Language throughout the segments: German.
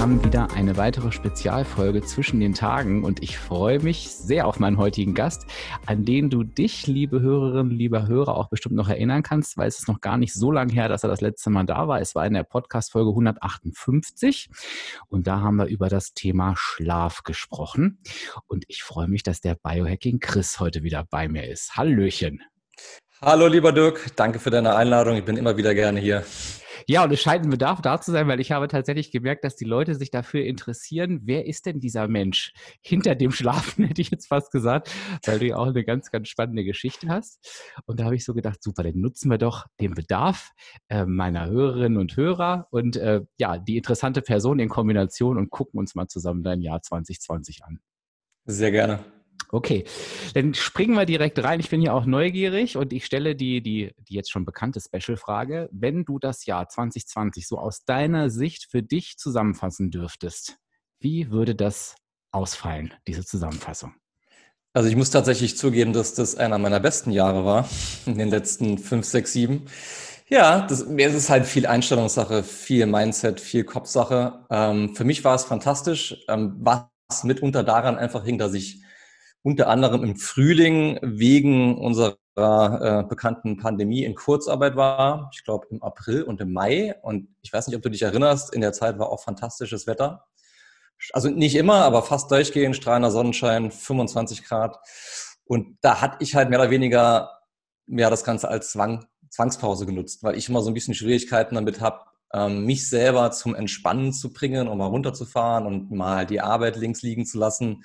Haben wieder eine weitere Spezialfolge zwischen den Tagen und ich freue mich sehr auf meinen heutigen Gast, an den du dich, liebe Hörerinnen, lieber Hörer, auch bestimmt noch erinnern kannst, weil es ist noch gar nicht so lange her, dass er das letzte Mal da war. Es war in der Podcast-Folge 158 und da haben wir über das Thema Schlaf gesprochen und ich freue mich, dass der Biohacking Chris heute wieder bei mir ist. Hallöchen. Hallo, lieber Dirk. Danke für deine Einladung. Ich bin immer wieder gerne hier. Ja, und es scheint ein Bedarf da zu sein, weil ich habe tatsächlich gemerkt, dass die Leute sich dafür interessieren, wer ist denn dieser Mensch hinter dem Schlafen, hätte ich jetzt fast gesagt, weil du ja auch eine ganz, ganz spannende Geschichte hast. Und da habe ich so gedacht, super, dann nutzen wir doch den Bedarf äh, meiner Hörerinnen und Hörer und äh, ja, die interessante Person in Kombination und gucken uns mal zusammen dein Jahr 2020 an. Sehr gerne. Okay, dann springen wir direkt rein. Ich bin ja auch neugierig und ich stelle die, die, die jetzt schon bekannte Special-Frage. Wenn du das Jahr 2020 so aus deiner Sicht für dich zusammenfassen dürftest, wie würde das ausfallen, diese Zusammenfassung? Also ich muss tatsächlich zugeben, dass das einer meiner besten Jahre war in den letzten fünf, sechs, sieben. Ja, das, es ist halt viel Einstellungssache, viel Mindset, viel Kopfsache. Ähm, für mich war es fantastisch, ähm, was mitunter daran einfach hing, dass ich unter anderem im Frühling wegen unserer äh, bekannten Pandemie in Kurzarbeit war. Ich glaube im April und im Mai. Und ich weiß nicht, ob du dich erinnerst, in der Zeit war auch fantastisches Wetter. Also nicht immer, aber fast durchgehend, strahlender Sonnenschein, 25 Grad. Und da hatte ich halt mehr oder weniger ja, das Ganze als Zwang, Zwangspause genutzt, weil ich immer so ein bisschen Schwierigkeiten damit habe, ähm, mich selber zum Entspannen zu bringen, um mal runterzufahren und mal die Arbeit links liegen zu lassen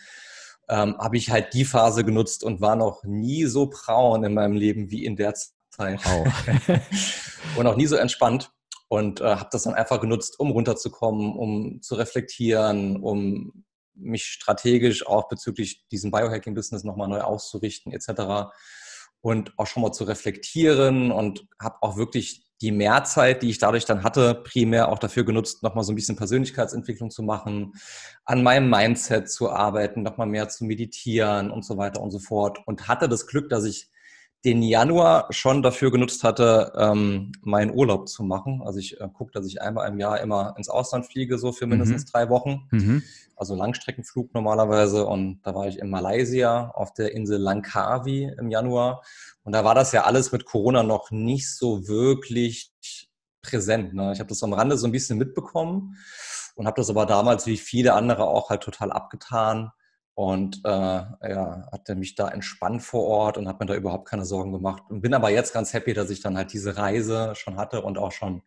ähm, habe ich halt die Phase genutzt und war noch nie so braun in meinem Leben wie in der Zeit. Wow. und auch nie so entspannt. Und äh, habe das dann einfach genutzt, um runterzukommen, um zu reflektieren, um mich strategisch auch bezüglich diesem Biohacking-Business nochmal neu auszurichten etc. Und auch schon mal zu reflektieren und habe auch wirklich die Mehrzeit, die ich dadurch dann hatte, primär auch dafür genutzt, nochmal so ein bisschen Persönlichkeitsentwicklung zu machen, an meinem Mindset zu arbeiten, nochmal mehr zu meditieren und so weiter und so fort. Und hatte das Glück, dass ich den Januar schon dafür genutzt hatte, ähm, meinen Urlaub zu machen. Also ich äh, gucke, dass ich einmal im Jahr immer ins Ausland fliege, so für mindestens mhm. drei Wochen. Mhm. Also Langstreckenflug normalerweise. Und da war ich in Malaysia auf der Insel Langkawi im Januar. Und da war das ja alles mit Corona noch nicht so wirklich präsent. Ne? Ich habe das am Rande so ein bisschen mitbekommen und habe das aber damals wie viele andere auch halt total abgetan und äh, ja, hatte mich da entspannt vor Ort und habe mir da überhaupt keine Sorgen gemacht. Und bin aber jetzt ganz happy, dass ich dann halt diese Reise schon hatte und auch schon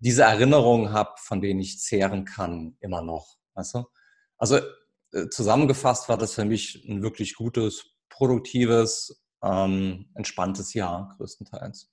diese Erinnerungen habe, von denen ich zehren kann, immer noch. Weißt du? Also äh, zusammengefasst war das für mich ein wirklich gutes, produktives, ähm, entspanntes Jahr größtenteils.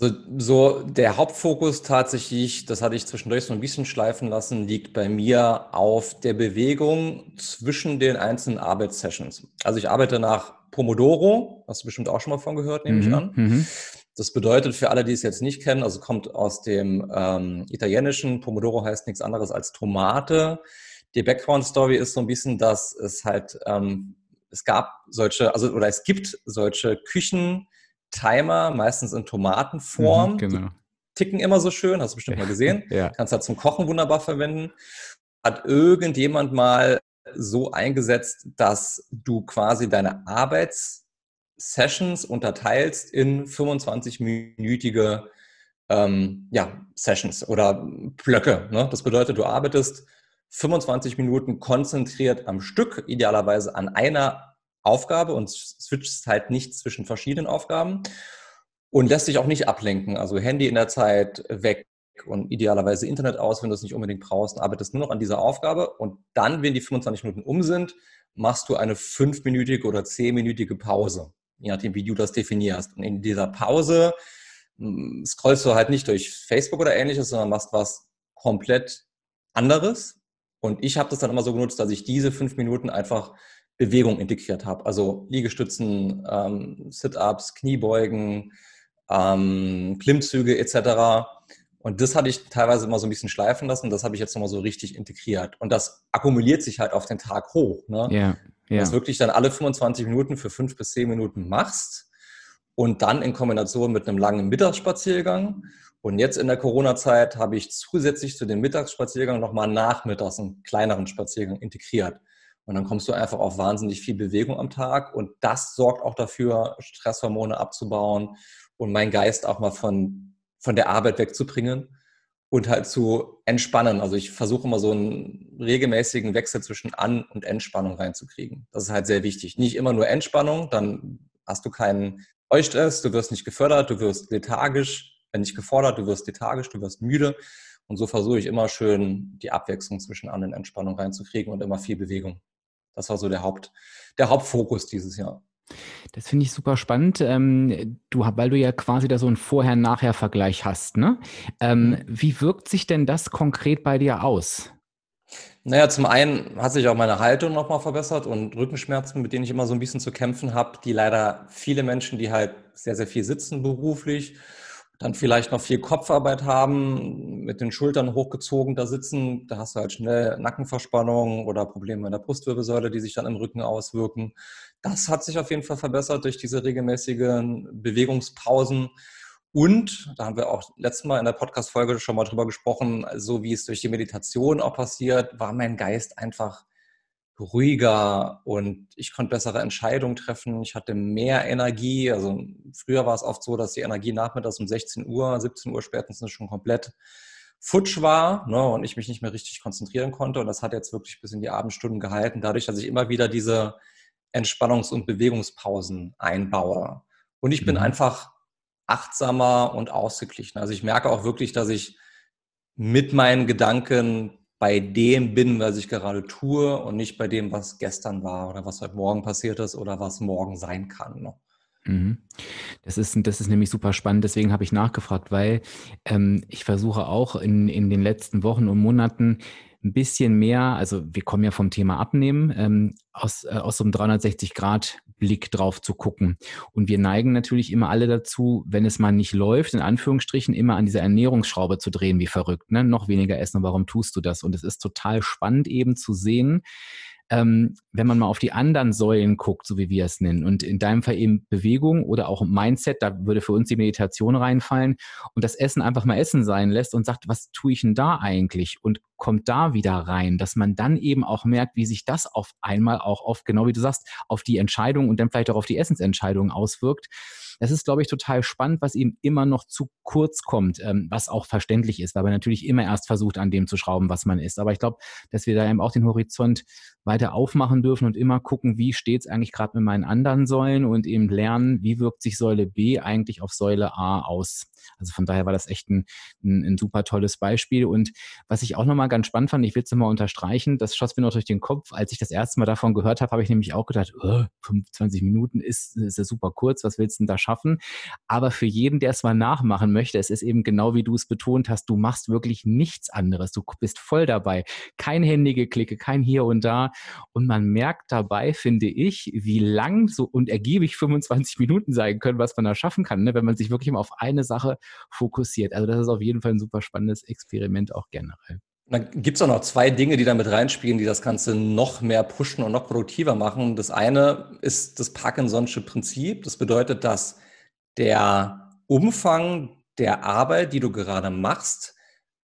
So, so der Hauptfokus tatsächlich, das hatte ich zwischendurch so ein bisschen schleifen lassen, liegt bei mir auf der Bewegung zwischen den einzelnen Arbeitssessions. Also ich arbeite nach Pomodoro, hast du bestimmt auch schon mal von gehört, nehme mhm. ich an. Mhm. Das bedeutet für alle, die es jetzt nicht kennen, also kommt aus dem ähm, italienischen, Pomodoro heißt nichts anderes als Tomate. Die Background-Story ist so ein bisschen, dass es halt, ähm, es gab solche, also oder es gibt solche Küchen, Timer, meistens in Tomatenform. Mhm, genau. Die ticken immer so schön, hast du bestimmt mal gesehen. ja. Kannst halt zum Kochen wunderbar verwenden. Hat irgendjemand mal so eingesetzt, dass du quasi deine Arbeitssessions unterteilst in 25-minütige ähm, ja, Sessions oder Blöcke. Ne? Das bedeutet, du arbeitest 25 Minuten konzentriert am Stück, idealerweise an einer Aufgabe und switcht halt nicht zwischen verschiedenen Aufgaben und lässt sich auch nicht ablenken. Also Handy in der Zeit weg, und idealerweise Internet aus, wenn du es nicht unbedingt brauchst, arbeitest nur noch an dieser Aufgabe und dann, wenn die 25 Minuten um sind, machst du eine fünfminütige oder zehnminütige Pause, je nachdem, wie du das definierst. Und in dieser Pause hm, scrollst du halt nicht durch Facebook oder ähnliches, sondern machst was komplett anderes. Und ich habe das dann immer so genutzt, dass ich diese fünf Minuten einfach Bewegung integriert habe. Also Liegestützen, ähm, Sit-ups, Kniebeugen, ähm, Klimmzüge etc. Und das hatte ich teilweise immer so ein bisschen schleifen lassen. Das habe ich jetzt nochmal so richtig integriert. Und das akkumuliert sich halt auf den Tag hoch. Ne? Ja, ja. Dass wirklich dann alle 25 Minuten für fünf bis zehn Minuten machst und dann in Kombination mit einem langen Mittagsspaziergang. Und jetzt in der Corona-Zeit habe ich zusätzlich zu dem Mittagsspaziergang nochmal nachmittags einen kleineren Spaziergang integriert. Und dann kommst du einfach auf wahnsinnig viel Bewegung am Tag und das sorgt auch dafür, Stresshormone abzubauen und meinen Geist auch mal von, von der Arbeit wegzubringen und halt zu entspannen. Also ich versuche immer so einen regelmäßigen Wechsel zwischen An- und Entspannung reinzukriegen. Das ist halt sehr wichtig. Nicht immer nur Entspannung, dann hast du keinen Eustress, du wirst nicht gefördert, du wirst lethargisch, wenn nicht gefordert, du wirst lethargisch, du wirst müde. Und so versuche ich immer schön die Abwechslung zwischen An- und Entspannung reinzukriegen und immer viel Bewegung. Das war so der, Haupt, der Hauptfokus dieses Jahr. Das finde ich super spannend, ähm, du, weil du ja quasi da so einen Vorher-Nachher-Vergleich hast. Ne? Ähm, mhm. wie wirkt sich denn das konkret bei dir aus? Naja, zum einen hat sich auch meine Haltung nochmal verbessert und Rückenschmerzen, mit denen ich immer so ein bisschen zu kämpfen habe, die leider viele Menschen, die halt sehr, sehr viel sitzen beruflich, dann vielleicht noch viel Kopfarbeit haben, mit den Schultern hochgezogen da sitzen, da hast du halt schnell Nackenverspannung oder Probleme in der Brustwirbelsäule, die sich dann im Rücken auswirken. Das hat sich auf jeden Fall verbessert durch diese regelmäßigen Bewegungspausen. Und, da haben wir auch letztes Mal in der Podcast-Folge schon mal drüber gesprochen, so wie es durch die Meditation auch passiert, war mein Geist einfach ruhiger und ich konnte bessere Entscheidungen treffen. Ich hatte mehr Energie. Also früher war es oft so, dass die Energie nachmittags um 16 Uhr, 17 Uhr spätestens schon komplett futsch war ne, und ich mich nicht mehr richtig konzentrieren konnte. Und das hat jetzt wirklich bis in die Abendstunden gehalten, dadurch, dass ich immer wieder diese Entspannungs- und Bewegungspausen einbaue. Und ich bin mhm. einfach achtsamer und ausgeglichen. Also ich merke auch wirklich, dass ich mit meinen Gedanken bei dem bin, was ich gerade tue und nicht bei dem, was gestern war oder was heute Morgen passiert ist oder was morgen sein kann. Ne? Mhm. Das ist, das ist nämlich super spannend, deswegen habe ich nachgefragt, weil ähm, ich versuche auch in, in den letzten Wochen und Monaten ein bisschen mehr, also wir kommen ja vom Thema Abnehmen, ähm, aus, äh, aus so einem 360-Grad-Blick drauf zu gucken. Und wir neigen natürlich immer alle dazu, wenn es mal nicht läuft, in Anführungsstrichen, immer an dieser Ernährungsschraube zu drehen, wie verrückt. Ne? Noch weniger essen warum tust du das? Und es ist total spannend eben zu sehen, ähm, wenn man mal auf die anderen Säulen guckt, so wie wir es nennen, und in deinem Fall eben Bewegung oder auch Mindset, da würde für uns die Meditation reinfallen und das Essen einfach mal Essen sein lässt und sagt, was tue ich denn da eigentlich? Und kommt da wieder rein, dass man dann eben auch merkt, wie sich das auf einmal auch auf, genau wie du sagst, auf die Entscheidung und dann vielleicht auch auf die Essensentscheidung auswirkt. Das ist, glaube ich, total spannend, was ihm immer noch zu kurz kommt, ähm, was auch verständlich ist, weil man natürlich immer erst versucht, an dem zu schrauben, was man ist. Aber ich glaube, dass wir da eben auch den Horizont weiter aufmachen dürfen und immer gucken, wie steht es eigentlich gerade mit meinen anderen Säulen und eben lernen, wie wirkt sich Säule B eigentlich auf Säule A aus. Also von daher war das echt ein, ein, ein super tolles Beispiel. Und was ich auch nochmal ganz spannend fand, ich will es nochmal unterstreichen, das schoss mir noch durch den Kopf. Als ich das erste Mal davon gehört habe, habe ich nämlich auch gedacht, oh, 25 Minuten ist, ist ja super kurz, was willst du denn da schaffen? Aber für jeden, der es mal nachmachen möchte, es ist eben genau wie du es betont hast, du machst wirklich nichts anderes. Du bist voll dabei. Kein Händigeklicke, kein Hier und Da. Und man merkt dabei, finde ich, wie lang so und ergiebig 25 Minuten sein können, was man da schaffen kann, ne? wenn man sich wirklich mal auf eine Sache fokussiert. Also das ist auf jeden Fall ein super spannendes Experiment auch generell. Dann gibt es auch noch zwei Dinge, die da mit reinspielen, die das Ganze noch mehr pushen und noch produktiver machen. Das eine ist das Parkinson'sche Prinzip. Das bedeutet, dass der Umfang der Arbeit, die du gerade machst,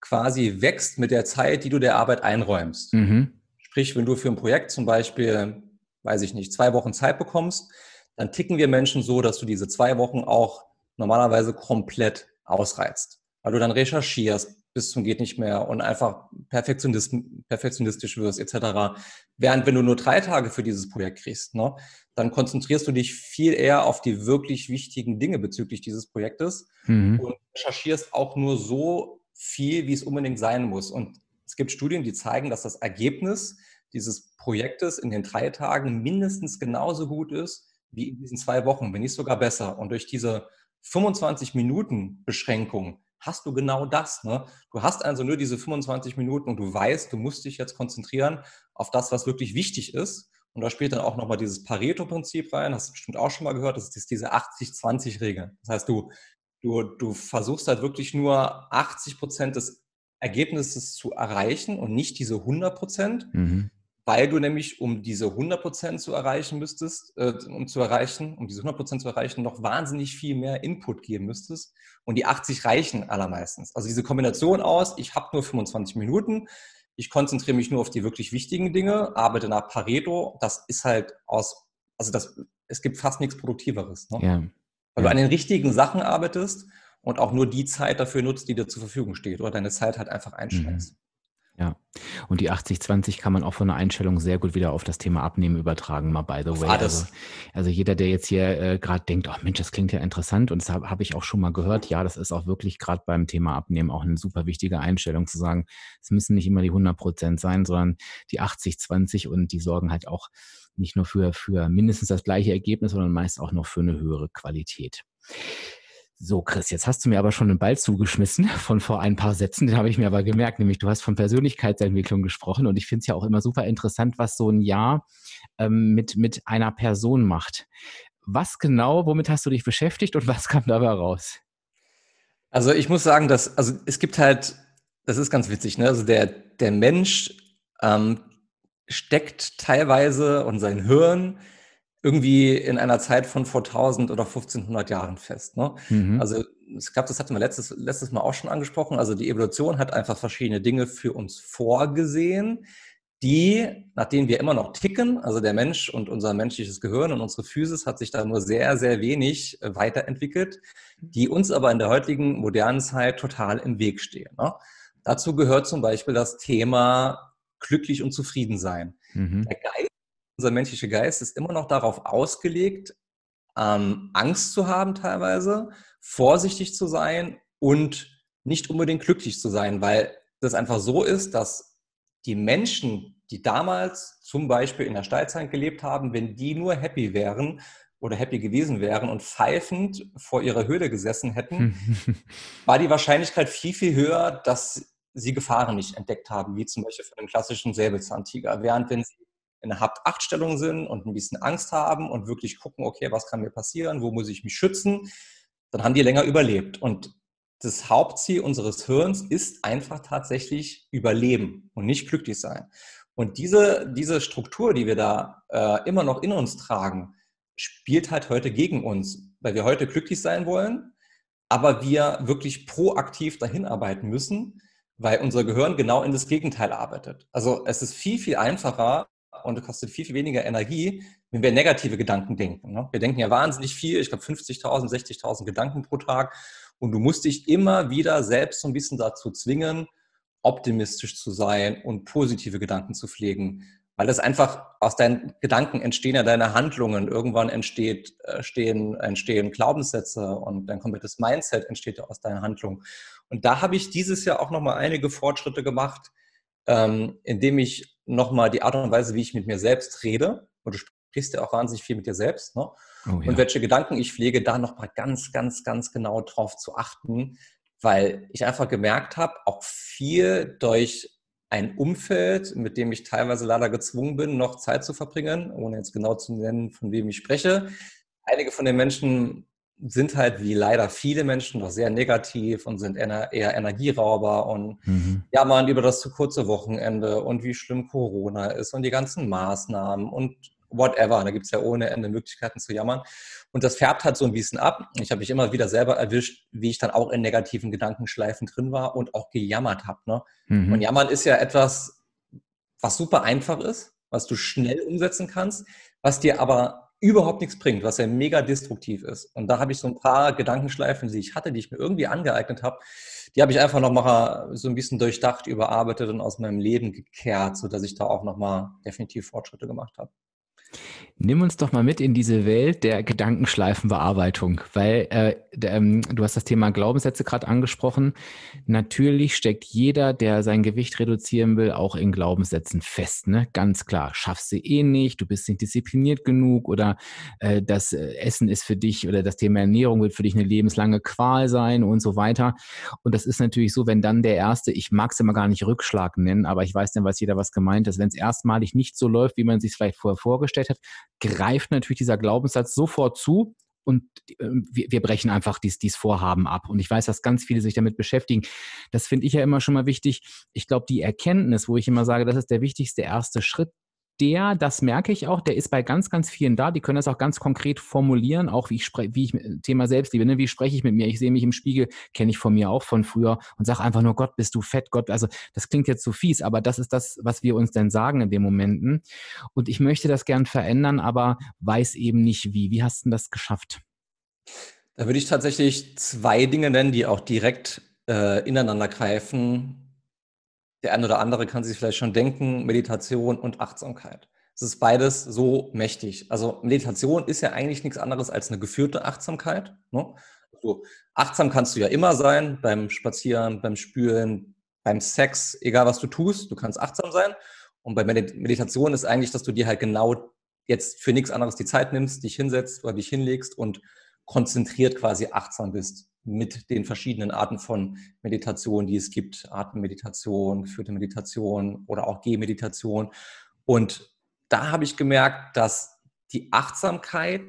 quasi wächst mit der Zeit, die du der Arbeit einräumst. Mhm. Sprich, wenn du für ein Projekt zum Beispiel, weiß ich nicht, zwei Wochen Zeit bekommst, dann ticken wir Menschen so, dass du diese zwei Wochen auch normalerweise komplett ausreizt. Weil du dann recherchierst bis zum geht nicht mehr und einfach perfektionist, perfektionistisch wirst etc. Während wenn du nur drei Tage für dieses Projekt kriegst, ne, dann konzentrierst du dich viel eher auf die wirklich wichtigen Dinge bezüglich dieses Projektes mhm. und recherchierst auch nur so viel, wie es unbedingt sein muss. Und es gibt Studien, die zeigen, dass das Ergebnis dieses Projektes in den drei Tagen mindestens genauso gut ist wie in diesen zwei Wochen, wenn nicht sogar besser. Und durch diese 25 Minuten Beschränkung hast du genau das. Ne? Du hast also nur diese 25 Minuten und du weißt, du musst dich jetzt konzentrieren auf das, was wirklich wichtig ist. Und da spielt dann auch nochmal dieses Pareto-Prinzip rein, hast du bestimmt auch schon mal gehört, das ist diese 80-20-Regel. Das heißt, du, du, du versuchst halt wirklich nur 80 Prozent des Ergebnisses zu erreichen und nicht diese 100 Prozent. Mhm weil du nämlich, um diese 100% zu erreichen müsstest, äh, um zu erreichen, um diese 100% zu erreichen, noch wahnsinnig viel mehr Input geben müsstest. Und die 80 reichen allermeistens. Also diese Kombination aus, ich habe nur 25 Minuten, ich konzentriere mich nur auf die wirklich wichtigen Dinge, arbeite nach Pareto, das ist halt aus, also das, es gibt fast nichts Produktiveres. Ne? Ja. Weil ja. du an den richtigen Sachen arbeitest und auch nur die Zeit dafür nutzt, die dir zur Verfügung steht oder deine Zeit halt einfach einschränkst. Mhm. Ja, und die 80-20 kann man auch von der Einstellung sehr gut wieder auf das Thema Abnehmen übertragen, mal by the way. Also, also, jeder, der jetzt hier äh, gerade denkt, oh Mensch, das klingt ja interessant und das habe hab ich auch schon mal gehört, ja, das ist auch wirklich gerade beim Thema Abnehmen auch eine super wichtige Einstellung zu sagen, es müssen nicht immer die 100 Prozent sein, sondern die 80-20 und die sorgen halt auch nicht nur für, für mindestens das gleiche Ergebnis, sondern meist auch noch für eine höhere Qualität. So, Chris, jetzt hast du mir aber schon einen Ball zugeschmissen von vor ein paar Sätzen, den habe ich mir aber gemerkt, nämlich du hast von Persönlichkeitsentwicklung gesprochen und ich finde es ja auch immer super interessant, was so ein Jahr ähm, mit, mit einer Person macht. Was genau, womit hast du dich beschäftigt und was kam dabei raus? Also ich muss sagen, dass, also es gibt halt, das ist ganz witzig, ne? Also der, der Mensch ähm, steckt teilweise und sein Hirn irgendwie in einer Zeit von vor 1000 oder 1500 Jahren fest. Ne? Mhm. Also ich glaube, das hatten wir letztes, letztes Mal auch schon angesprochen. Also die Evolution hat einfach verschiedene Dinge für uns vorgesehen, die, nach denen wir immer noch ticken, also der Mensch und unser menschliches Gehirn und unsere Physis hat sich da nur sehr, sehr wenig äh, weiterentwickelt, die uns aber in der heutigen modernen Zeit total im Weg stehen. Ne? Dazu gehört zum Beispiel das Thema glücklich und zufrieden sein. Mhm. Der Geist unser menschlicher Geist ist immer noch darauf ausgelegt, ähm, Angst zu haben teilweise, vorsichtig zu sein und nicht unbedingt glücklich zu sein, weil das einfach so ist, dass die Menschen, die damals zum Beispiel in der Steinzeit gelebt haben, wenn die nur happy wären oder happy gewesen wären und pfeifend vor ihrer Höhle gesessen hätten, war die Wahrscheinlichkeit viel, viel höher, dass sie Gefahren nicht entdeckt haben, wie zum Beispiel von dem klassischen Säbelzahntiger. Während wenn sie in der Hab-Acht-Stellung sind und ein bisschen Angst haben und wirklich gucken, okay, was kann mir passieren, wo muss ich mich schützen, dann haben die länger überlebt. Und das Hauptziel unseres Hirns ist einfach tatsächlich Überleben und nicht glücklich sein. Und diese, diese Struktur, die wir da äh, immer noch in uns tragen, spielt halt heute gegen uns, weil wir heute glücklich sein wollen, aber wir wirklich proaktiv dahin arbeiten müssen, weil unser Gehirn genau in das Gegenteil arbeitet. Also es ist viel, viel einfacher, und kostet viel, viel weniger Energie, wenn wir negative Gedanken denken. Ne? Wir denken ja wahnsinnig viel, ich glaube 50.000, 60.000 Gedanken pro Tag. Und du musst dich immer wieder selbst so ein bisschen dazu zwingen, optimistisch zu sein und positive Gedanken zu pflegen. Weil das einfach aus deinen Gedanken entstehen ja deine Handlungen. Irgendwann entsteht, äh, stehen, entstehen Glaubenssätze und dein komplettes Mindset entsteht ja aus deinen Handlungen. Und da habe ich dieses Jahr auch nochmal einige Fortschritte gemacht, ähm, indem ich nochmal die Art und Weise, wie ich mit mir selbst rede. Und du sprichst ja auch wahnsinnig viel mit dir selbst. Ne? Oh, ja. Und welche Gedanken ich pflege, da nochmal ganz, ganz, ganz genau drauf zu achten, weil ich einfach gemerkt habe, auch viel durch ein Umfeld, mit dem ich teilweise leider gezwungen bin, noch Zeit zu verbringen, ohne jetzt genau zu nennen, von wem ich spreche. Einige von den Menschen sind halt wie leider viele Menschen noch sehr negativ und sind eher, Energierauber und mhm. jammern über das zu kurze Wochenende und wie schlimm Corona ist und die ganzen Maßnahmen und whatever. Da gibt es ja ohne Ende Möglichkeiten zu jammern. Und das färbt halt so ein bisschen ab. Ich habe mich immer wieder selber erwischt, wie ich dann auch in negativen Gedankenschleifen drin war und auch gejammert habe. Ne? Mhm. Und jammern ist ja etwas, was super einfach ist, was du schnell umsetzen kannst, was dir aber überhaupt nichts bringt, was ja mega destruktiv ist. Und da habe ich so ein paar Gedankenschleifen, die ich hatte, die ich mir irgendwie angeeignet habe, die habe ich einfach noch mal so ein bisschen durchdacht, überarbeitet und aus meinem Leben gekehrt, sodass ich da auch noch mal definitiv Fortschritte gemacht habe. Nimm uns doch mal mit in diese Welt der Gedankenschleifenbearbeitung, weil äh, ähm, du hast das Thema Glaubenssätze gerade angesprochen. Natürlich steckt jeder, der sein Gewicht reduzieren will, auch in Glaubenssätzen fest. Ne? Ganz klar, schaffst du eh nicht, du bist nicht diszipliniert genug oder äh, das äh, Essen ist für dich oder das Thema Ernährung wird für dich eine lebenslange Qual sein und so weiter. Und das ist natürlich so, wenn dann der erste, ich mag es immer gar nicht Rückschlag nennen, aber ich weiß dann, was jeder was gemeint ist, wenn es erstmalig nicht so läuft, wie man sich vielleicht vorher vorgestellt hat, greift natürlich dieser Glaubenssatz sofort zu und äh, wir, wir brechen einfach dies, dies Vorhaben ab. Und ich weiß, dass ganz viele sich damit beschäftigen. Das finde ich ja immer schon mal wichtig. Ich glaube, die Erkenntnis, wo ich immer sage, das ist der wichtigste erste Schritt, der, das merke ich auch, der ist bei ganz, ganz vielen da. Die können das auch ganz konkret formulieren, auch wie ich spreche, wie ich Thema Selbstliebe, ne? wie spreche ich mit mir? Ich sehe mich im Spiegel, kenne ich von mir auch von früher und sage einfach nur, Gott, bist du fett, Gott. Also das klingt jetzt so fies, aber das ist das, was wir uns denn sagen in den Momenten. Und ich möchte das gern verändern, aber weiß eben nicht wie. Wie hast du das geschafft? Da würde ich tatsächlich zwei Dinge nennen, die auch direkt äh, ineinander greifen der eine oder andere kann sich vielleicht schon denken, Meditation und Achtsamkeit. Es ist beides so mächtig. Also Meditation ist ja eigentlich nichts anderes als eine geführte Achtsamkeit. Ne? Also achtsam kannst du ja immer sein, beim Spazieren, beim Spülen, beim Sex, egal was du tust, du kannst achtsam sein. Und bei Meditation ist eigentlich, dass du dir halt genau jetzt für nichts anderes die Zeit nimmst, dich hinsetzt oder dich hinlegst und konzentriert quasi achtsam bist mit den verschiedenen Arten von Meditation, die es gibt, Atemmeditation, geführte Meditation oder auch Gehmeditation. Und da habe ich gemerkt, dass die Achtsamkeit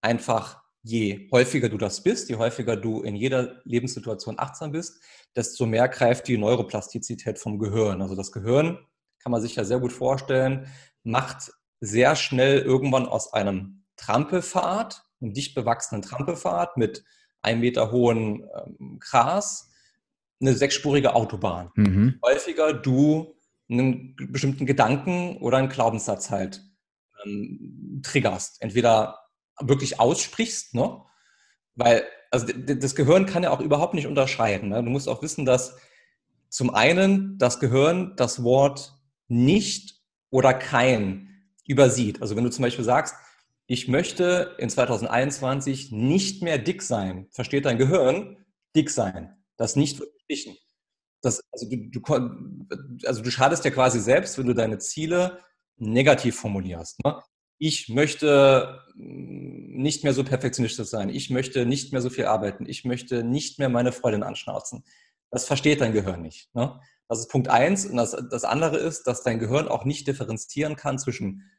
einfach, je häufiger du das bist, je häufiger du in jeder Lebenssituation achtsam bist, desto mehr greift die Neuroplastizität vom Gehirn. Also das Gehirn, kann man sich ja sehr gut vorstellen, macht sehr schnell irgendwann aus einem Trampelpfad, einem dicht bewachsenen Trampelpfad mit ein Meter hohen ähm, Gras eine sechsspurige Autobahn. Mhm. Häufiger du einen bestimmten Gedanken oder einen Glaubenssatz halt ähm, triggerst. Entweder wirklich aussprichst, ne? weil also das Gehirn kann ja auch überhaupt nicht unterscheiden. Ne? Du musst auch wissen, dass zum einen das Gehirn das Wort nicht oder kein übersieht. Also wenn du zum Beispiel sagst, ich möchte in 2021 nicht mehr dick sein. Versteht dein Gehirn? Dick sein. Das nicht verpflichten. Das, also, du, du, also du schadest ja quasi selbst, wenn du deine Ziele negativ formulierst. Ne? Ich möchte nicht mehr so perfektionistisch sein. Ich möchte nicht mehr so viel arbeiten. Ich möchte nicht mehr meine Freundin anschnauzen. Das versteht dein Gehirn nicht. Ne? Das ist Punkt eins. Und das, das andere ist, dass dein Gehirn auch nicht differenzieren kann zwischen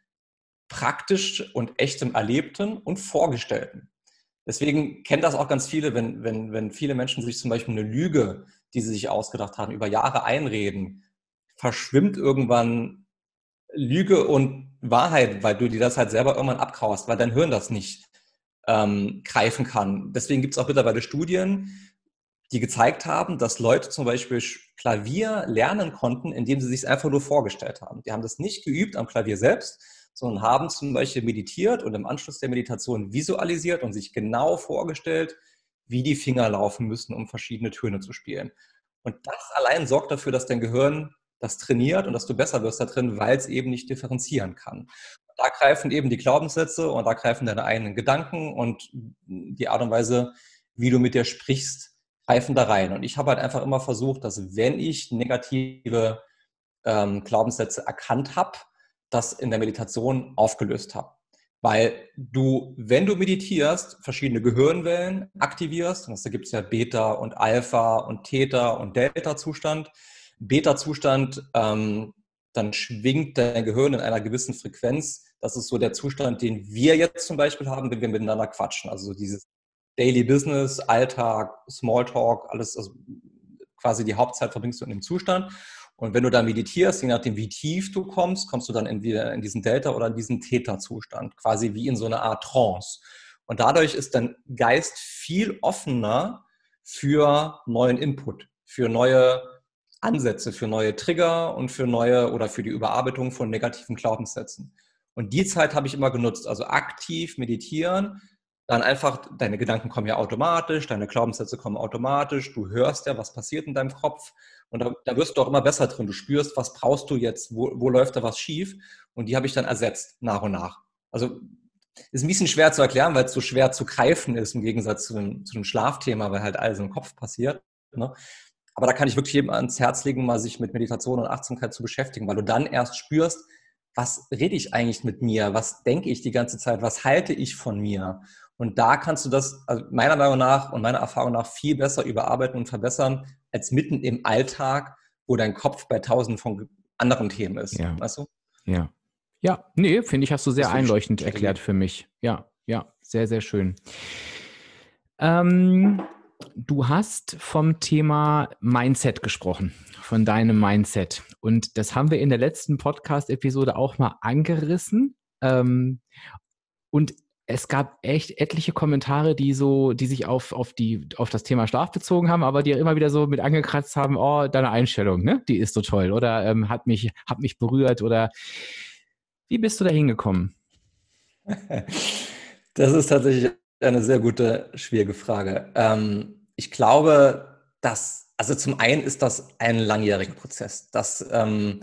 praktisch und echtem Erlebten und Vorgestellten. Deswegen kennen das auch ganz viele, wenn, wenn, wenn viele Menschen sich zum Beispiel eine Lüge, die sie sich ausgedacht haben, über Jahre einreden, verschwimmt irgendwann Lüge und Wahrheit, weil du dir das halt selber irgendwann abkaust, weil dein Hirn das nicht ähm, greifen kann. Deswegen gibt es auch mittlerweile Studien, die gezeigt haben, dass Leute zum Beispiel Klavier lernen konnten, indem sie sich einfach nur vorgestellt haben. Die haben das nicht geübt am Klavier selbst, sondern haben zum Beispiel meditiert und im Anschluss der Meditation visualisiert und sich genau vorgestellt, wie die Finger laufen müssen, um verschiedene Töne zu spielen. Und das allein sorgt dafür, dass dein Gehirn das trainiert und dass du besser wirst da drin, weil es eben nicht differenzieren kann. Da greifen eben die Glaubenssätze und da greifen deine eigenen Gedanken und die Art und Weise, wie du mit dir sprichst, greifen da rein. Und ich habe halt einfach immer versucht, dass wenn ich negative ähm, Glaubenssätze erkannt habe, das in der Meditation aufgelöst habe. Weil du, wenn du meditierst, verschiedene Gehirnwellen aktivierst, und da gibt es ja Beta und Alpha und Theta und Delta-Zustand. Beta-Zustand, ähm, dann schwingt dein Gehirn in einer gewissen Frequenz. Das ist so der Zustand, den wir jetzt zum Beispiel haben, wenn wir miteinander quatschen. Also so dieses Daily Business, Alltag, Smalltalk, alles, also quasi die Hauptzeit verbringst du in dem Zustand. Und wenn du da meditierst, je nachdem, wie tief du kommst, kommst du dann entweder in diesen Delta- oder in diesen Theta-Zustand, quasi wie in so einer Art Trance. Und dadurch ist dein Geist viel offener für neuen Input, für neue Ansätze, für neue Trigger und für neue oder für die Überarbeitung von negativen Glaubenssätzen. Und die Zeit habe ich immer genutzt, also aktiv meditieren, dann einfach, deine Gedanken kommen ja automatisch, deine Glaubenssätze kommen automatisch, du hörst ja, was passiert in deinem Kopf und da, da wirst du auch immer besser drin. Du spürst, was brauchst du jetzt, wo, wo läuft da was schief und die habe ich dann ersetzt, nach und nach. Also ist ein bisschen schwer zu erklären, weil es so schwer zu greifen ist im Gegensatz zu dem, zu dem Schlafthema, weil halt alles im Kopf passiert. Ne? Aber da kann ich wirklich jedem ans Herz legen, mal sich mit Meditation und Achtsamkeit zu beschäftigen, weil du dann erst spürst, was rede ich eigentlich mit mir? Was denke ich die ganze Zeit? Was halte ich von mir? Und da kannst du das also meiner Meinung nach und meiner Erfahrung nach viel besser überarbeiten und verbessern, als mitten im Alltag, wo dein Kopf bei tausend von anderen Themen ist. Ja. Weißt du? Ja. Ja, nee, finde ich, hast du sehr einleuchtend erklärt für mich. Ja, ja, sehr, sehr schön. Ähm, du hast vom Thema Mindset gesprochen, von deinem Mindset. Und das haben wir in der letzten Podcast-Episode auch mal angerissen. Ähm, und es gab echt etliche Kommentare, die so, die sich auf, auf, die, auf das Thema Schlaf bezogen haben, aber die immer wieder so mit angekratzt haben, oh, deine Einstellung, ne? Die ist so toll oder ähm, hat mich, hat mich berührt oder wie bist du da hingekommen? Das ist tatsächlich eine sehr gute, schwierige Frage. Ähm, ich glaube, dass, also zum einen ist das ein langjähriger Prozess. Dass, ähm,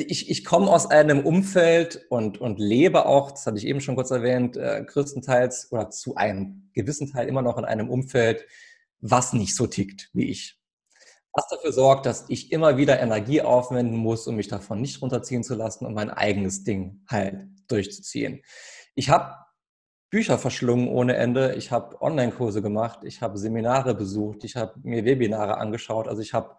ich, ich komme aus einem Umfeld und, und lebe auch, das hatte ich eben schon kurz erwähnt, äh, größtenteils oder zu einem gewissen Teil immer noch in einem Umfeld, was nicht so tickt wie ich. Was dafür sorgt, dass ich immer wieder Energie aufwenden muss, um mich davon nicht runterziehen zu lassen und mein eigenes Ding halt durchzuziehen. Ich habe Bücher verschlungen ohne Ende, ich habe Online-Kurse gemacht, ich habe Seminare besucht, ich habe mir Webinare angeschaut, also ich habe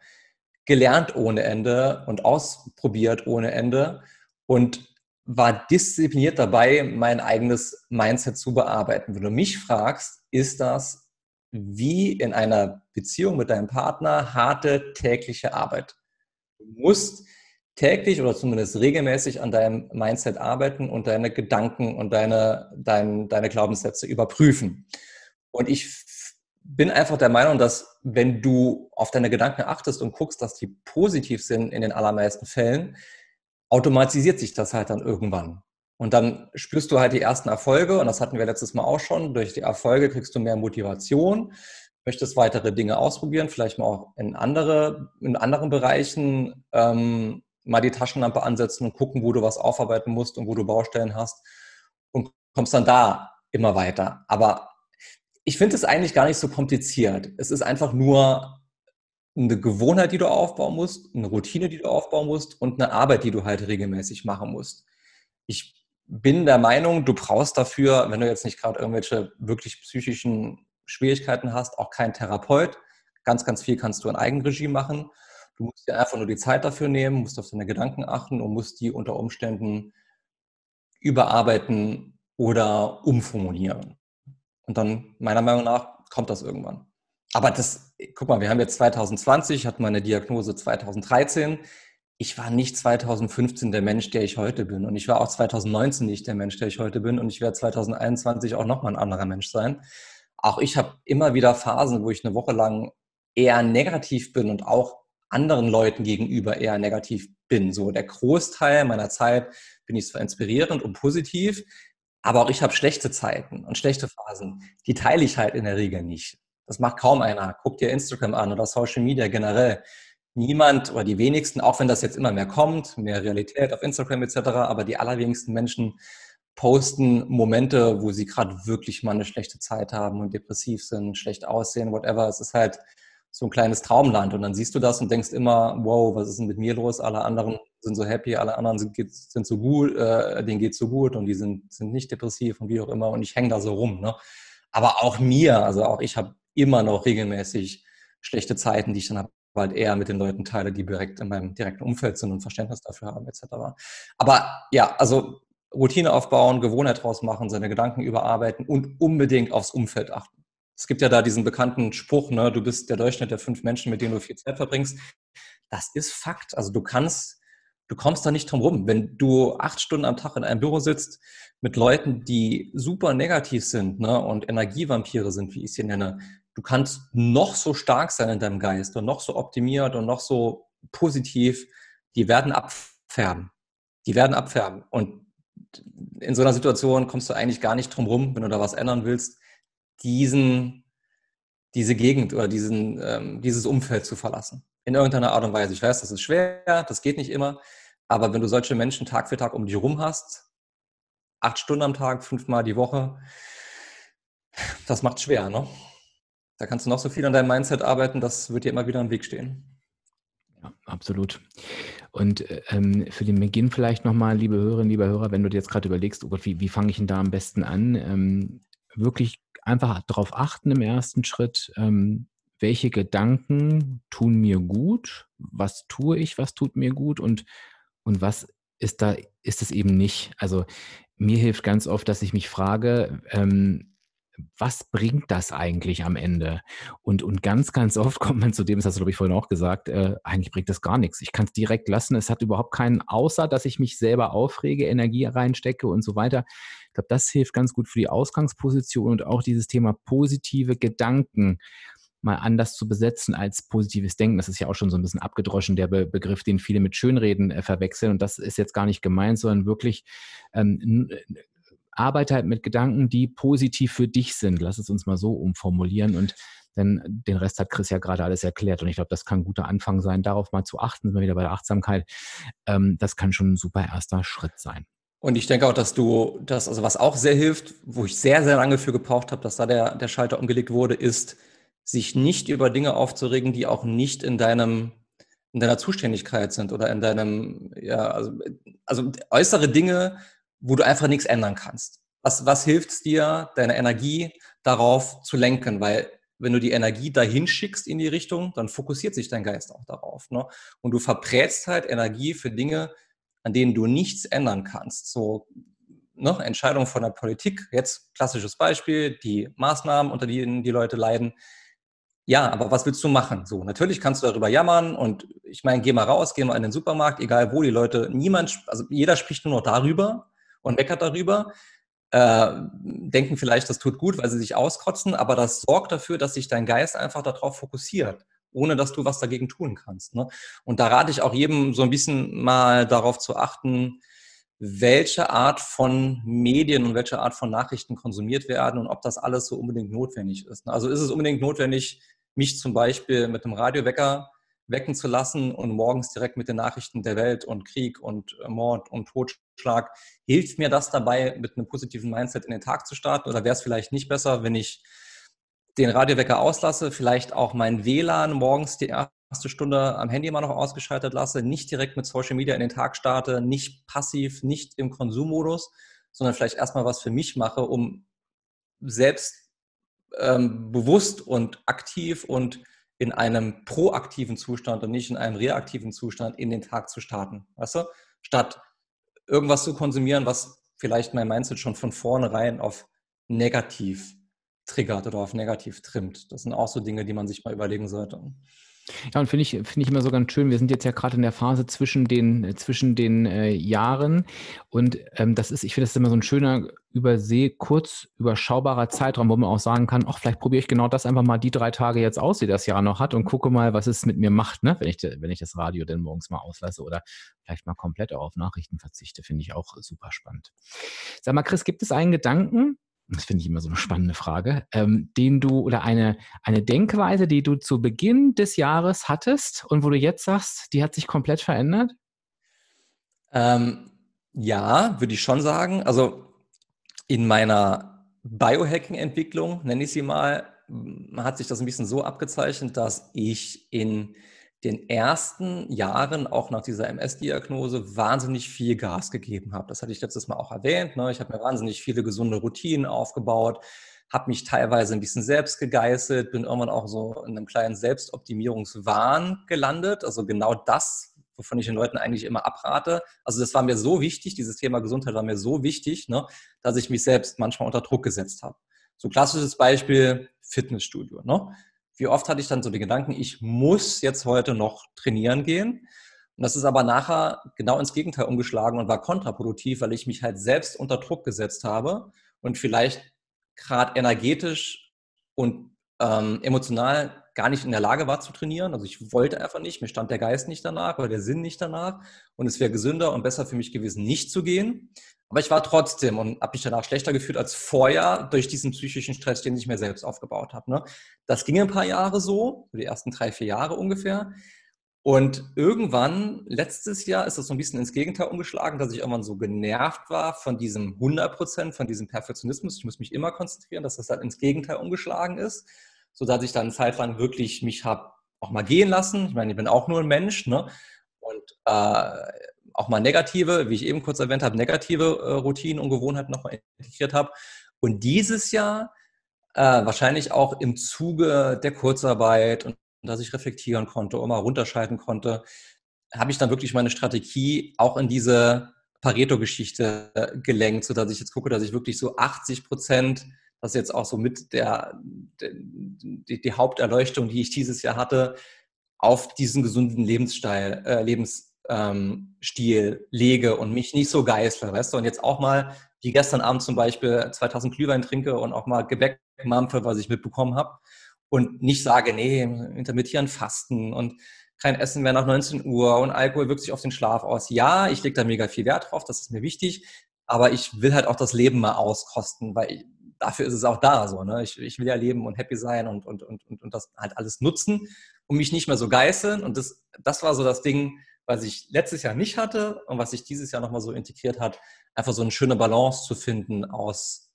gelernt ohne Ende und ausprobiert ohne Ende und war diszipliniert dabei, mein eigenes Mindset zu bearbeiten. Wenn du mich fragst, ist das wie in einer Beziehung mit deinem Partner harte tägliche Arbeit. Du musst täglich oder zumindest regelmäßig an deinem Mindset arbeiten und deine Gedanken und deine, dein, deine Glaubenssätze überprüfen. Und ich bin einfach der Meinung, dass wenn du auf deine Gedanken achtest und guckst, dass die positiv sind in den allermeisten Fällen, automatisiert sich das halt dann irgendwann. Und dann spürst du halt die ersten Erfolge und das hatten wir letztes Mal auch schon. Durch die Erfolge kriegst du mehr Motivation, möchtest weitere Dinge ausprobieren, vielleicht mal auch in andere, in anderen Bereichen ähm, mal die Taschenlampe ansetzen und gucken, wo du was aufarbeiten musst und wo du Baustellen hast und kommst dann da immer weiter. Aber ich finde es eigentlich gar nicht so kompliziert. Es ist einfach nur eine Gewohnheit, die du aufbauen musst, eine Routine, die du aufbauen musst und eine Arbeit, die du halt regelmäßig machen musst. Ich bin der Meinung, du brauchst dafür, wenn du jetzt nicht gerade irgendwelche wirklich psychischen Schwierigkeiten hast, auch kein Therapeut. Ganz, ganz viel kannst du in Eigenregie machen. Du musst dir einfach nur die Zeit dafür nehmen, musst auf deine Gedanken achten und musst die unter Umständen überarbeiten oder umformulieren. Und dann, meiner Meinung nach, kommt das irgendwann. Aber das, guck mal, wir haben jetzt 2020, ich hatte meine Diagnose 2013 ich war nicht 2015 der Mensch, der ich heute bin. Und ich war auch 2019 nicht der Mensch, der ich heute bin. Und ich werde 2021 auch nochmal ein anderer Mensch sein. Auch ich habe immer wieder Phasen, wo ich eine Woche lang eher negativ bin und auch anderen Leuten gegenüber eher negativ bin. So der Großteil meiner Zeit bin ich zwar inspirierend und positiv, aber auch ich habe schlechte Zeiten und schlechte Phasen. Die teile ich halt in der Regel nicht. Das macht kaum einer. Guck dir Instagram an oder Social Media generell niemand oder die wenigsten, auch wenn das jetzt immer mehr kommt, mehr Realität auf Instagram etc., aber die allerwenigsten Menschen posten Momente, wo sie gerade wirklich mal eine schlechte Zeit haben und depressiv sind, schlecht aussehen, whatever. Es ist halt so ein kleines Traumland und dann siehst du das und denkst immer, wow, was ist denn mit mir los? Alle anderen sind so happy, alle anderen sind, sind so gut, äh, denen geht's so gut und die sind, sind nicht depressiv und wie auch immer und ich hänge da so rum. Ne? Aber auch mir, also auch ich habe immer noch regelmäßig schlechte Zeiten, die ich dann habe halt eher mit den Leuten teile, die direkt in meinem direkten Umfeld sind und Verständnis dafür haben, etc. Aber ja, also Routine aufbauen, Gewohnheit draus machen, seine Gedanken überarbeiten und unbedingt aufs Umfeld achten. Es gibt ja da diesen bekannten Spruch, ne, du bist der Durchschnitt der fünf Menschen, mit denen du viel Zeit verbringst. Das ist Fakt. Also du kannst, du kommst da nicht drum rum. Wenn du acht Stunden am Tag in einem Büro sitzt mit Leuten, die super negativ sind ne, und Energievampire sind, wie ich sie nenne, du kannst noch so stark sein in deinem Geist und noch so optimiert und noch so positiv, die werden abfärben. Die werden abfärben. Und in so einer Situation kommst du eigentlich gar nicht drum rum, wenn du da was ändern willst, diesen, diese Gegend oder diesen, ähm, dieses Umfeld zu verlassen. In irgendeiner Art und Weise. Ich weiß, das ist schwer, das geht nicht immer. Aber wenn du solche Menschen Tag für Tag um dich rum hast, acht Stunden am Tag, fünfmal die Woche. Das macht schwer, ne? Da kannst du noch so viel an deinem Mindset arbeiten, das wird dir immer wieder im Weg stehen. Ja, absolut. Und ähm, für den Beginn vielleicht nochmal, liebe Hörerinnen, liebe Hörer, wenn du dir jetzt gerade überlegst, oh Gott, wie, wie fange ich denn da am besten an? Ähm, wirklich einfach darauf achten im ersten Schritt, ähm, welche Gedanken tun mir gut, was tue ich, was tut mir gut und, und was ist da, ist es eben nicht. Also mir hilft ganz oft, dass ich mich frage, ähm, was bringt das eigentlich am Ende? Und, und ganz, ganz oft kommt man zu dem, das hast du, glaube ich, vorhin auch gesagt, äh, eigentlich bringt das gar nichts. Ich kann es direkt lassen. Es hat überhaupt keinen, außer dass ich mich selber aufrege, Energie reinstecke und so weiter. Ich glaube, das hilft ganz gut für die Ausgangsposition und auch dieses Thema positive Gedanken mal anders zu besetzen als positives Denken. Das ist ja auch schon so ein bisschen abgedroschen, der Be Begriff, den viele mit Schönreden äh, verwechseln. Und das ist jetzt gar nicht gemeint, sondern wirklich ähm, arbeite halt mit Gedanken, die positiv für dich sind. Lass es uns mal so umformulieren und denn den Rest hat Chris ja gerade alles erklärt und ich glaube, das kann ein guter Anfang sein, darauf mal zu achten, sind wir wieder bei der Achtsamkeit. Ähm, das kann schon ein super erster Schritt sein. Und ich denke auch, dass du das, also was auch sehr hilft, wo ich sehr, sehr lange für gebraucht habe, dass da der, der Schalter umgelegt wurde, ist, sich nicht über Dinge aufzuregen, die auch nicht in deinem in deiner Zuständigkeit sind oder in deinem, ja, also, also äußere Dinge, wo du einfach nichts ändern kannst. Was, was hilft es dir, deine Energie darauf zu lenken? Weil wenn du die Energie dahin schickst in die Richtung, dann fokussiert sich dein Geist auch darauf. Ne? Und du verbrätst halt Energie für Dinge, an denen du nichts ändern kannst. So ne, Entscheidungen von der Politik, jetzt klassisches Beispiel, die Maßnahmen, unter denen die Leute leiden. Ja, aber was willst du machen? So, natürlich kannst du darüber jammern und ich meine, geh mal raus, geh mal in den Supermarkt, egal wo, die Leute, niemand, also jeder spricht nur noch darüber und meckert darüber, äh, denken vielleicht, das tut gut, weil sie sich auskotzen, aber das sorgt dafür, dass sich dein Geist einfach darauf fokussiert, ohne dass du was dagegen tun kannst. Ne? Und da rate ich auch jedem so ein bisschen mal darauf zu achten, welche Art von Medien und welche Art von Nachrichten konsumiert werden und ob das alles so unbedingt notwendig ist. Ne? Also ist es unbedingt notwendig, mich zum Beispiel mit einem Radiowecker wecken zu lassen und morgens direkt mit den Nachrichten der Welt und Krieg und äh, Mord und Totschlag. Hilft mir das dabei, mit einem positiven Mindset in den Tag zu starten? Oder wäre es vielleicht nicht besser, wenn ich den Radiowecker auslasse, vielleicht auch mein WLAN morgens die erste Stunde am Handy mal noch ausgeschaltet lasse, nicht direkt mit Social Media in den Tag starte, nicht passiv, nicht im Konsummodus, sondern vielleicht erstmal was für mich mache, um selbst ähm, bewusst und aktiv und in einem proaktiven Zustand und nicht in einem reaktiven Zustand in den Tag zu starten. Weißt du? Statt irgendwas zu konsumieren, was vielleicht mein Mindset schon von vornherein auf negativ triggert oder auf negativ trimmt. Das sind auch so Dinge, die man sich mal überlegen sollte. Ja, und finde ich, finde ich immer so ganz schön. Wir sind jetzt ja gerade in der Phase zwischen den, äh, zwischen den äh, Jahren. Und ähm, das ist, ich finde, das ist immer so ein schöner, übersee, kurz überschaubarer Zeitraum, wo man auch sagen kann, ach, vielleicht probiere ich genau das einfach mal die drei Tage jetzt aus, die das Jahr noch hat und gucke mal, was es mit mir macht, ne? wenn, ich, wenn ich das Radio denn morgens mal auslasse oder vielleicht mal komplett auf Nachrichten verzichte, finde ich auch super spannend. Sag mal, Chris, gibt es einen Gedanken, das finde ich immer so eine spannende Frage, ähm, den du oder eine, eine Denkweise, die du zu Beginn des Jahres hattest und wo du jetzt sagst, die hat sich komplett verändert? Ähm, ja, würde ich schon sagen. Also in meiner Biohacking-Entwicklung, nenne ich sie mal, hat sich das ein bisschen so abgezeichnet, dass ich in den ersten Jahren, auch nach dieser MS-Diagnose, wahnsinnig viel Gas gegeben habe. Das hatte ich letztes Mal auch erwähnt. Ne? Ich habe mir wahnsinnig viele gesunde Routinen aufgebaut, habe mich teilweise ein bisschen selbst gegeißelt, bin irgendwann auch so in einem kleinen Selbstoptimierungswahn gelandet. Also genau das, wovon ich den Leuten eigentlich immer abrate. Also das war mir so wichtig, dieses Thema Gesundheit war mir so wichtig, ne, dass ich mich selbst manchmal unter Druck gesetzt habe. So klassisches Beispiel Fitnessstudio. Ne? Wie oft hatte ich dann so die Gedanken, ich muss jetzt heute noch trainieren gehen. Und das ist aber nachher genau ins Gegenteil umgeschlagen und war kontraproduktiv, weil ich mich halt selbst unter Druck gesetzt habe und vielleicht gerade energetisch und ähm, emotional gar nicht in der Lage war zu trainieren. Also ich wollte einfach nicht, mir stand der Geist nicht danach oder der Sinn nicht danach. Und es wäre gesünder und besser für mich gewesen, nicht zu gehen. Aber ich war trotzdem und habe mich danach schlechter gefühlt als vorher durch diesen psychischen Stress, den ich mir selbst aufgebaut habe. Ne? Das ging ein paar Jahre so, die ersten drei, vier Jahre ungefähr. Und irgendwann, letztes Jahr, ist das so ein bisschen ins Gegenteil umgeschlagen, dass ich irgendwann so genervt war von diesem 100 Prozent, von diesem Perfektionismus. Ich muss mich immer konzentrieren, dass das dann ins Gegenteil umgeschlagen ist, sodass ich dann eine Zeit lang wirklich mich habe auch mal gehen lassen. Ich meine, ich bin auch nur ein Mensch, ne? Und äh, auch mal negative, wie ich eben kurz erwähnt habe, negative äh, Routinen und Gewohnheiten nochmal integriert habe. Und dieses Jahr, äh, wahrscheinlich auch im Zuge der Kurzarbeit und dass ich reflektieren konnte und mal runterschalten konnte, habe ich dann wirklich meine Strategie auch in diese Pareto-Geschichte äh, gelenkt, sodass ich jetzt gucke, dass ich wirklich so 80 Prozent, das ist jetzt auch so mit der, die, die, Haupterleuchtung, die ich dieses Jahr hatte, auf diesen gesunden Lebensstil, äh, Lebensstil ähm, lege und mich nicht so geißle, weißt du, und jetzt auch mal, wie gestern Abend zum Beispiel, 2000 Glühwein trinke und auch mal Gebäck mampfe, was ich mitbekommen habe und nicht sage, nee, intermittieren Fasten und kein Essen mehr nach 19 Uhr und Alkohol wirkt sich auf den Schlaf aus. Ja, ich lege da mega viel Wert drauf, das ist mir wichtig, aber ich will halt auch das Leben mal auskosten, weil ich, dafür ist es auch da so. Ne? Ich, ich will ja leben und happy sein und, und, und, und, und das halt alles nutzen und mich nicht mehr so geißeln. Und das, das war so das Ding, was ich letztes Jahr nicht hatte und was sich dieses Jahr nochmal so integriert hat, einfach so eine schöne Balance zu finden aus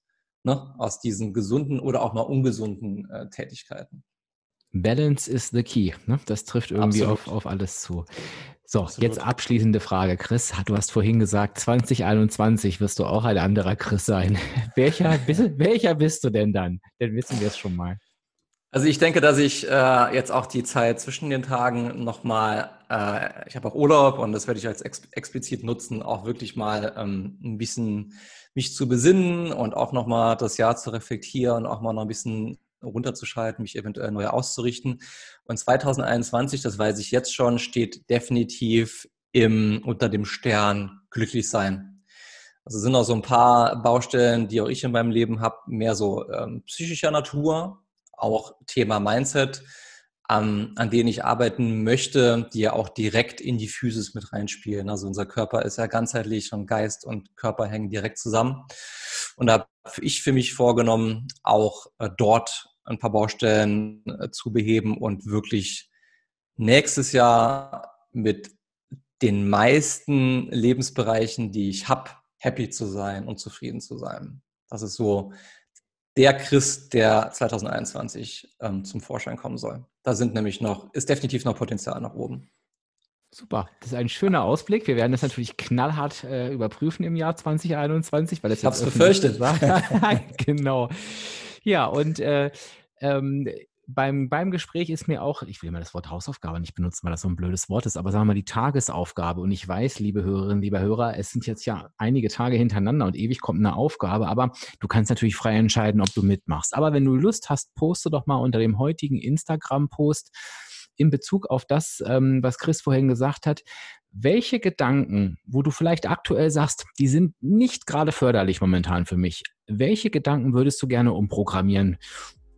ne, aus diesen gesunden oder auch mal ungesunden äh, Tätigkeiten. Balance is the key. Ne? Das trifft irgendwie auf, auf alles zu. So, Absolut. jetzt abschließende Frage. Chris, du hast vorhin gesagt, 2021 wirst du auch ein anderer Chris sein. welcher, bist, welcher bist du denn dann? Dann wissen wir es schon mal. Also ich denke, dass ich äh, jetzt auch die Zeit zwischen den Tagen nochmal, äh, ich habe auch Urlaub und das werde ich als ex explizit nutzen, auch wirklich mal ähm, ein bisschen mich zu besinnen und auch nochmal das Jahr zu reflektieren, auch mal noch ein bisschen runterzuschalten, mich eventuell neu auszurichten. Und 2021, das weiß ich jetzt schon, steht definitiv im, unter dem Stern glücklich sein. Also sind auch so ein paar Baustellen, die auch ich in meinem Leben habe, mehr so ähm, psychischer Natur, auch Thema Mindset, ähm, an denen ich arbeiten möchte, die ja auch direkt in die Physis mit reinspielen. Also unser Körper ist ja ganzheitlich und Geist und Körper hängen direkt zusammen. Und da habe ich für mich vorgenommen, auch äh, dort ein paar Baustellen äh, zu beheben und wirklich nächstes Jahr mit den meisten Lebensbereichen, die ich habe, happy zu sein und zufrieden zu sein. Das ist so der Christ, der 2021 ähm, zum Vorschein kommen soll. Da sind nämlich noch, ist definitiv noch Potenzial nach oben. Super, das ist ein schöner Ausblick. Wir werden das natürlich knallhart äh, überprüfen im Jahr 2021, weil es ich habe es befürchtet. War. genau. Ja, und äh, ähm, beim, beim Gespräch ist mir auch, ich will immer das Wort Hausaufgabe nicht benutzen, weil das so ein blödes Wort ist, aber sagen wir mal die Tagesaufgabe. Und ich weiß, liebe Hörerinnen, lieber Hörer, es sind jetzt ja einige Tage hintereinander und ewig kommt eine Aufgabe, aber du kannst natürlich frei entscheiden, ob du mitmachst. Aber wenn du Lust hast, poste doch mal unter dem heutigen Instagram-Post in Bezug auf das, ähm, was Chris vorhin gesagt hat, welche Gedanken, wo du vielleicht aktuell sagst, die sind nicht gerade förderlich momentan für mich, welche Gedanken würdest du gerne umprogrammieren?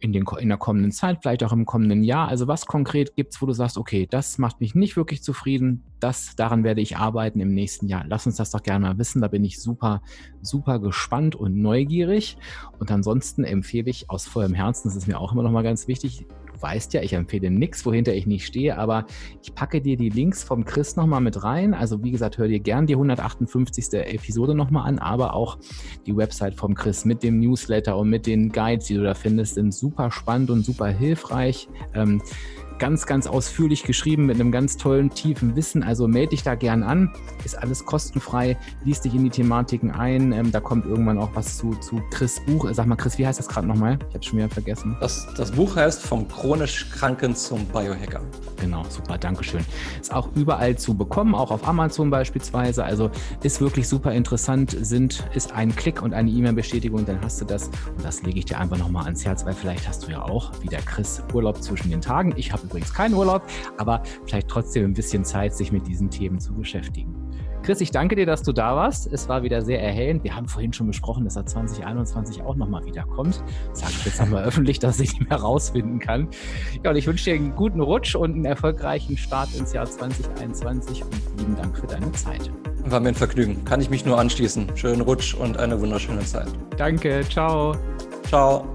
In, den, in der kommenden Zeit, vielleicht auch im kommenden Jahr? Also was konkret gibt es, wo du sagst, okay, das macht mich nicht wirklich zufrieden, das, daran werde ich arbeiten im nächsten Jahr. Lass uns das doch gerne mal wissen, da bin ich super, super gespannt und neugierig. Und ansonsten empfehle ich aus vollem Herzen, das ist mir auch immer noch mal ganz wichtig, weißt ja, ich empfehle nichts, wohinter ich nicht stehe, aber ich packe dir die Links vom Chris nochmal mit rein. Also wie gesagt, hör dir gern die 158. Episode nochmal an, aber auch die Website vom Chris mit dem Newsletter und mit den Guides, die du da findest, sind super spannend und super hilfreich. Ähm, ganz, ganz ausführlich geschrieben mit einem ganz tollen, tiefen Wissen. Also melde dich da gern an. Ist alles kostenfrei. Lies dich in die Thematiken ein. Ähm, da kommt irgendwann auch was zu, zu Chris Buch. Sag mal, Chris, wie heißt das gerade nochmal? Ich habe schon wieder vergessen. Das, das Buch heißt Vom chronisch Kranken zum Biohacker. Genau, super, Dankeschön. Ist auch überall zu bekommen, auch auf Amazon beispielsweise. Also ist wirklich super interessant. Sind, ist ein Klick und eine E-Mail-Bestätigung, dann hast du das. Und das lege ich dir einfach nochmal ans Herz, weil vielleicht hast du ja auch, wie der Chris, Urlaub zwischen den Tagen. Ich habe übrigens keinen Urlaub, aber vielleicht trotzdem ein bisschen Zeit, sich mit diesen Themen zu beschäftigen. Chris, ich danke dir, dass du da warst. Es war wieder sehr erhellend. Wir haben vorhin schon besprochen, dass er 2021 auch nochmal wiederkommt. Sag ich jetzt einmal öffentlich, dass ich nicht mehr rausfinden kann. Ja, und ich wünsche dir einen guten Rutsch und einen erfolgreichen Start ins Jahr 2021 und lieben Dank für deine Zeit. War mir ein Vergnügen. Kann ich mich nur anschließen. Schönen Rutsch und eine wunderschöne Zeit. Danke. Ciao. Ciao.